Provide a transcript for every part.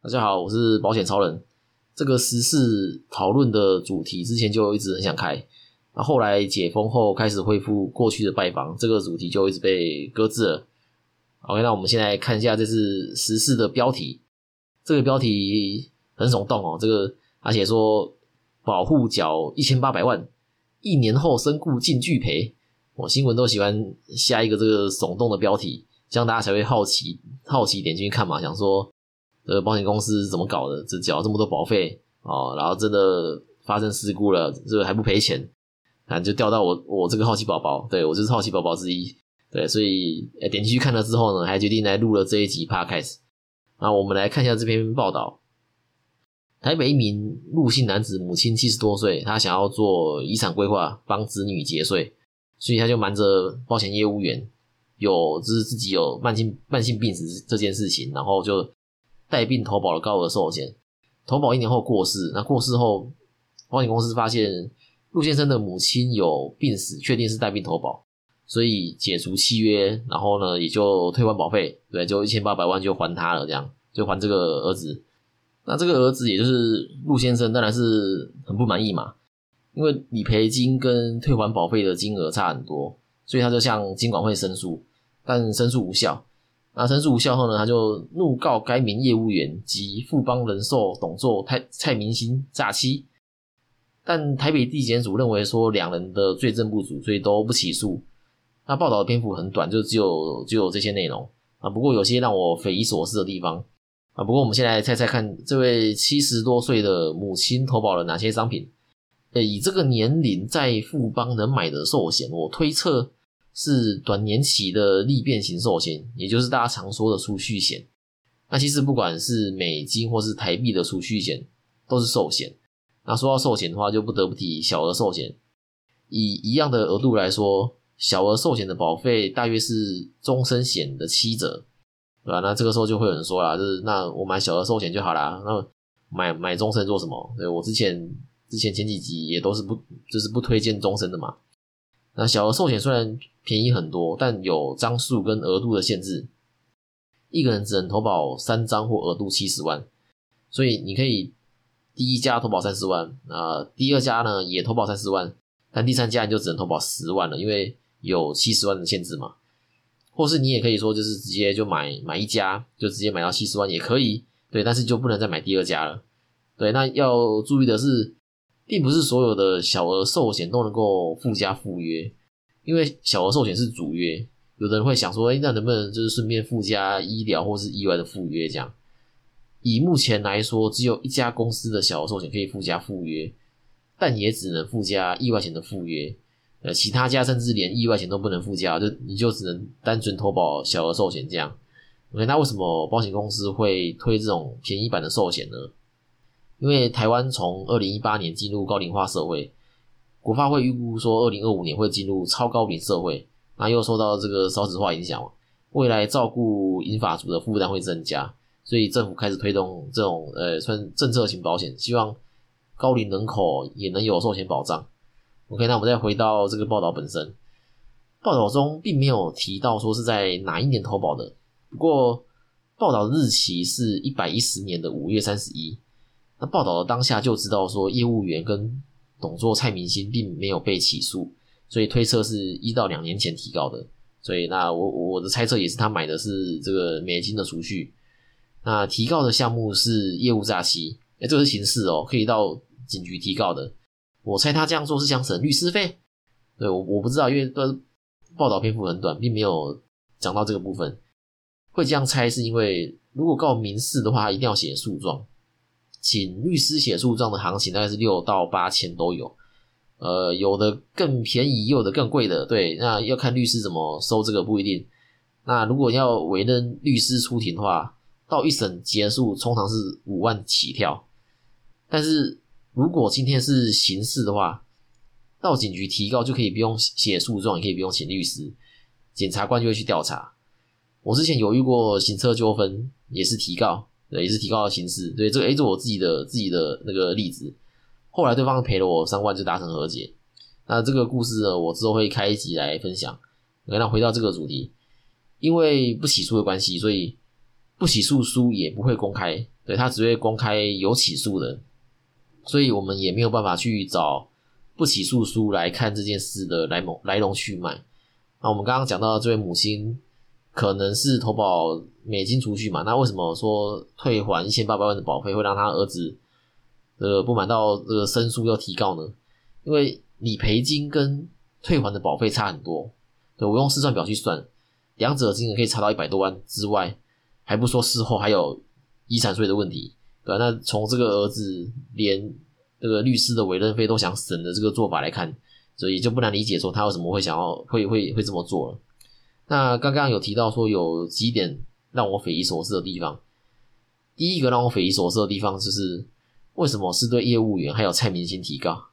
大家好，我是保险超人。这个时事讨论的主题之前就一直很想开，那后来解封后开始恢复过去的拜访，这个主题就一直被搁置了。OK，那我们现在看一下这次时事的标题。这个标题很耸动哦，这个而且说保护缴一千八百万，一年后身故尽拒赔。我新闻都喜欢下一个这个耸动的标题，这样大家才会好奇，好奇点进去看嘛，想说。呃，保险公司怎么搞的？只缴这么多保费哦，然后真的发生事故了，这个还不赔钱，啊，就掉到我我这个好奇宝宝，对我就是好奇宝宝之一，对，所以点进去看了之后呢，还决定来录了这一集 podcast。那我们来看一下这篇报道：台北一名陆姓男子，母亲七十多岁，他想要做遗产规划，帮子女节税，所以他就瞒着保险业务员，有就是自己有慢性慢性病史这件事情，然后就。带病投保的高额寿险，投保一年后过世。那过世后，保险公司发现陆先生的母亲有病史，确定是带病投保，所以解除契约，然后呢也就退还保费，对，就一千八百万就还他了，这样就还这个儿子。那这个儿子也就是陆先生，当然是很不满意嘛，因为理赔金跟退还保费的金额差很多，所以他就向金管会申诉，但申诉无效。那申诉无效后呢，他就怒告该名业务员及富邦人寿董座蔡蔡明星诈欺，但台北地检署认为说两人的罪证不足，所以都不起诉。那报道的篇幅很短，就只有只有这些内容啊。不过有些让我匪夷所思的地方啊。不过我们先来猜猜看，这位七十多岁的母亲投保了哪些商品？呃，以这个年龄在富邦能买的寿险，我推测。是短年期的利变型寿险，也就是大家常说的储蓄险。那其实不管是美金或是台币的储蓄险，都是寿险。那说到寿险的话，就不得不提小额寿险。以一样的额度来说，小额寿险的保费大约是终身险的七折，对吧？那这个时候就会有人说啦，就是那我买小额寿险就好啦，那买买终身做什么？对我之前之前前几集也都是不就是不推荐终身的嘛。那小额寿险虽然便宜很多，但有张数跟额度的限制，一个人只能投保三张或额度七十万，所以你可以第一家投保三十万，啊，第二家呢也投保三十万，但第三家你就只能投保十万了，因为有七十万的限制嘛。或是你也可以说就是直接就买买一家，就直接买到七十万也可以，对，但是就不能再买第二家了。对，那要注意的是。并不是所有的小额寿险都能够附加附约，因为小额寿险是主约。有的人会想说，哎，那能不能就是顺便附加医疗或是意外的附约？这样，以目前来说，只有一家公司的小额寿险可以附加附约，但也只能附加意外险的附约。呃，其他家甚至连意外险都不能附加，就你就只能单纯投保小额寿险这样。OK，那为什么保险公司会推这种便宜版的寿险呢？因为台湾从二零一八年进入高龄化社会，国发会预估说二零二五年会进入超高龄社会，那又受到这个少子化影响，未来照顾银发族的负担会增加，所以政府开始推动这种呃算政策型保险，希望高龄人口也能有寿险保障。OK，那我们再回到这个报道本身，报道中并没有提到说是在哪一年投保的，不过报道日期是一百一十年的五月三十一。那报道的当下就知道说，业务员跟董座蔡明星并没有被起诉，所以推测是一到两年前提高的。所以那我我的猜测也是他买的是这个美金的储蓄。那提告的项目是业务诈欺，哎，这个是刑事哦，可以到警局提告的。我猜他这样做是想省律师费。对我我不知道，因为报道篇幅很短，并没有讲到这个部分。会这样猜是因为如果告民事的话，一定要写诉状。请律师写诉状的行情大概是六到八千都有，呃，有的更便宜，有的更贵的，对，那要看律师怎么收，这个不一定。那如果要委任律师出庭的话，到一审结束通常是五万起跳。但是如果今天是刑事的话，到警局提告就可以不用写诉状，也可以不用请律师，检察官就会去调查。我之前有遇过行车纠纷，也是提告。对，也是提高了形式。对，这个诶，这我自己的自己的那个例子。后来对方赔了我三万，就达成和解。那这个故事呢，我之后会开一集来分享。那回到这个主题，因为不起诉的关系，所以不起诉书也不会公开，对他只会公开有起诉的，所以我们也没有办法去找不起诉书来看这件事的来龙来龙去脉。那我们刚刚讲到这位母亲可能是投保美金储蓄嘛？那为什么说退还一千八百万的保费会让他儿子呃不满到这个申诉要提告呢？因为理赔金跟退还的保费差很多，对我用试算表去算，两者金额可以差到一百多万之外，还不说事后还有遗产税的问题，对吧？那从这个儿子连这个律师的委任费都想省的这个做法来看。所以就不难理解说他为什么会想要会会会这么做了。那刚刚有提到说有几点让我匪夷所思的地方。第一个让我匪夷所思的地方就是为什么是对业务员还有蔡明星提告，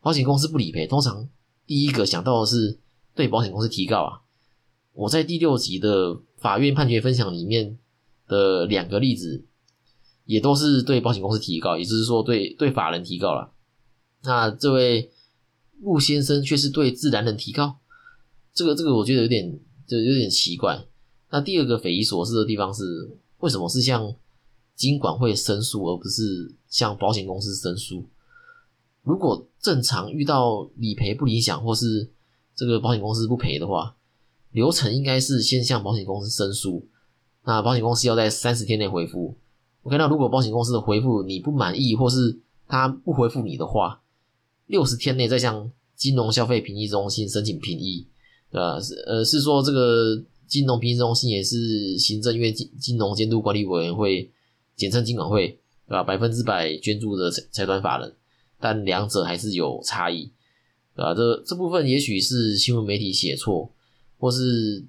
保险公司不理赔，通常第一个想到的是对保险公司提告啊。我在第六集的法院判决分享里面的两个例子，也都是对保险公司提告，也就是说对对法人提告了。那这位。陆先生却是对自然人提高，这个这个我觉得有点就有点奇怪。那第二个匪夷所思的地方是，为什么是向金管会申诉，而不是向保险公司申诉？如果正常遇到理赔不理想，或是这个保险公司不赔的话，流程应该是先向保险公司申诉，那保险公司要在三十天内回复。OK，那如果保险公司的回复你不满意，或是他不回复你的话，六十天内再向金融消费评议中心申请评议，对吧？是呃，是说这个金融评议中心也是行政院金金融监督管理委员会，简称金管会，对吧？百分之百捐助的财财团法人，但两者还是有差异，对吧？这这部分也许是新闻媒体写错，或是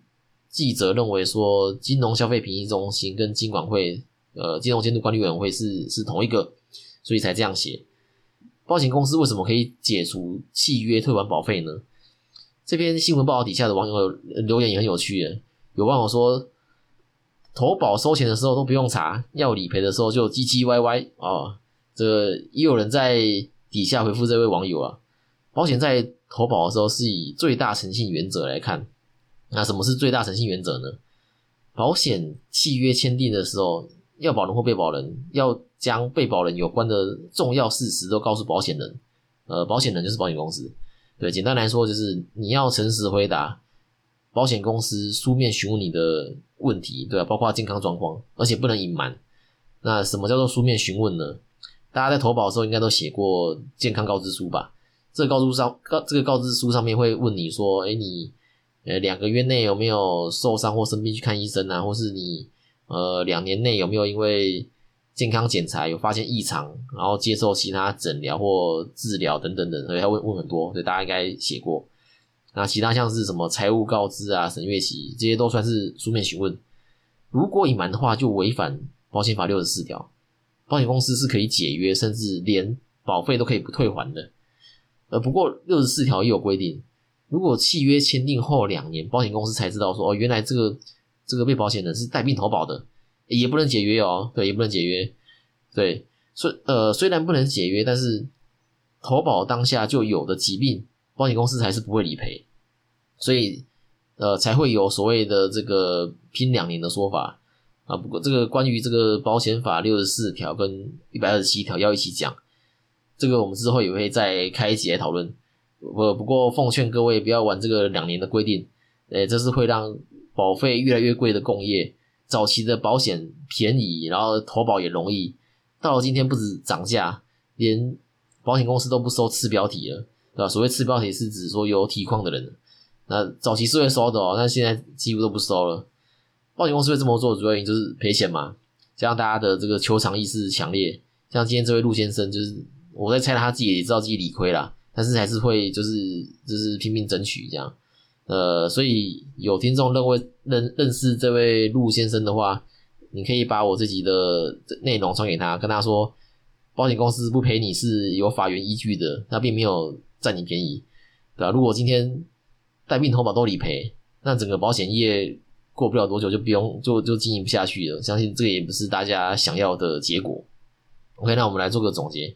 记者认为说金融消费评议中心跟金管会，呃，金融监督管理委员会是是同一个，所以才这样写。保险公司为什么可以解除契约退还保费呢？这篇新闻报道底下的网友留言也很有趣，有网友说，投保收钱的时候都不用查，要理赔的时候就唧唧歪歪啊。这也有人在底下回复这位网友啊，保险在投保的时候是以最大诚信原则来看。那什么是最大诚信原则呢？保险契约签订的时候。要保人或被保人要将被保人有关的重要事实都告诉保险人，呃，保险人就是保险公司。对，简单来说就是你要诚实回答保险公司书面询问你的问题，对吧？包括健康状况，而且不能隐瞒。那什么叫做书面询问呢？大家在投保的时候应该都写过健康告知书吧？这个告知上告这个告知书上面会问你说，哎，你呃两个月内有没有受伤或生病去看医生啊？或是你。呃，两年内有没有因为健康检查有发现异常，然后接受其他诊疗或治疗等等等，所以他问问很多，所以大家应该写过。那其他像是什么财务告知啊、审阅期这些都算是书面询问。如果隐瞒的话，就违反保险法六十四条，保险公司是可以解约，甚至连保费都可以不退还的。呃，不过六十四条也有规定，如果契约签订后两年，保险公司才知道说哦，原来这个。这个被保险人是带病投保的，也不能解约哦。对，也不能解约。对，虽呃虽然不能解约，但是投保当下就有的疾病，保险公司还是不会理赔，所以呃才会有所谓的这个拼两年的说法啊。不过这个关于这个保险法六十四条跟一百二十七条要一起讲，这个我们之后也会再开一集来讨论。不不过奉劝各位不要玩这个两年的规定，诶，这是会让。保费越来越贵的工业，早期的保险便宜，然后投保也容易。到了今天，不止涨价，连保险公司都不收次标题了，对吧？所谓次标题是指说有体况的人，那早期是会收的哦，但现在几乎都不收了。保险公司会这么做，主要原因就是赔钱嘛，加上大家的这个求偿意识强烈。像今天这位陆先生，就是我在猜他自己也知道自己理亏啦，但是还是会就是就是拼命争取这样。呃，所以有听众认为认认识这位陆先生的话，你可以把我自己的内容传给他，跟他说，保险公司不赔你是有法源依据的，他并没有占你便宜，对吧？如果今天带病投保都理赔，那整个保险业过不了多久就不用就就经营不下去了，相信这个也不是大家想要的结果。OK，那我们来做个总结，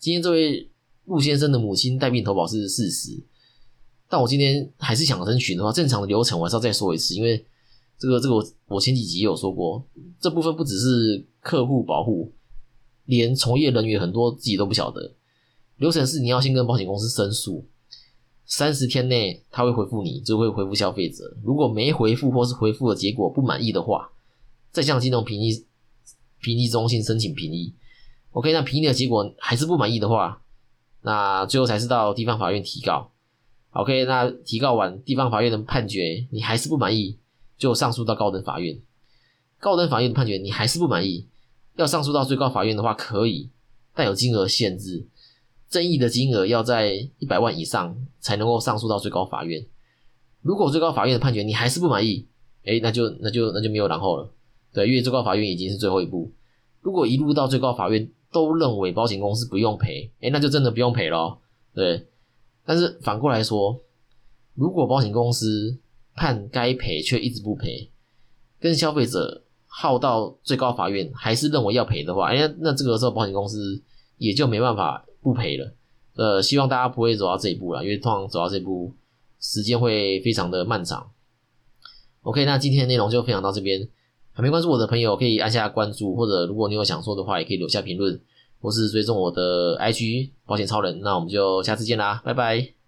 今天这位陆先生的母亲带病投保是事实。但我今天还是想争取的话，正常的流程我还是要再说一次，因为这个这个我我前几集也有说过，这部分不只是客户保护，连从业人员很多自己都不晓得。流程是你要先跟保险公司申诉，三十天内他会回复你，就会回复消费者。如果没回复或是回复的结果不满意的话，再向金融评议评议中心申请评议。OK，那评议的结果还是不满意的话，那最后才是到地方法院提告。OK，那提告完，地方法院的判决你还是不满意。就上诉到高等法院，高等法院的判决你还是不满意，要上诉到最高法院的话可以，但有金额限制，争议的金额要在一百万以上才能够上诉到最高法院。如果最高法院的判决你还是不满意，哎，那就那就那就没有然后了。对，因为最高法院已经是最后一步。如果一路到最高法院都认为保险公司不用赔，哎，那就真的不用赔咯。对，但是反过来说，如果保险公司判该赔却一直不赔，跟消费者耗到最高法院还是认为要赔的话，哎，那这个时候保险公司也就没办法不赔了。呃，希望大家不会走到这一步了，因为通常走到这一步时间会非常的漫长。OK，那今天的内容就分享到这边，还没关注我的朋友可以按下关注，或者如果你有想说的话，也可以留下评论，或是追踪我的 IG 保险超人。那我们就下次见啦，拜拜。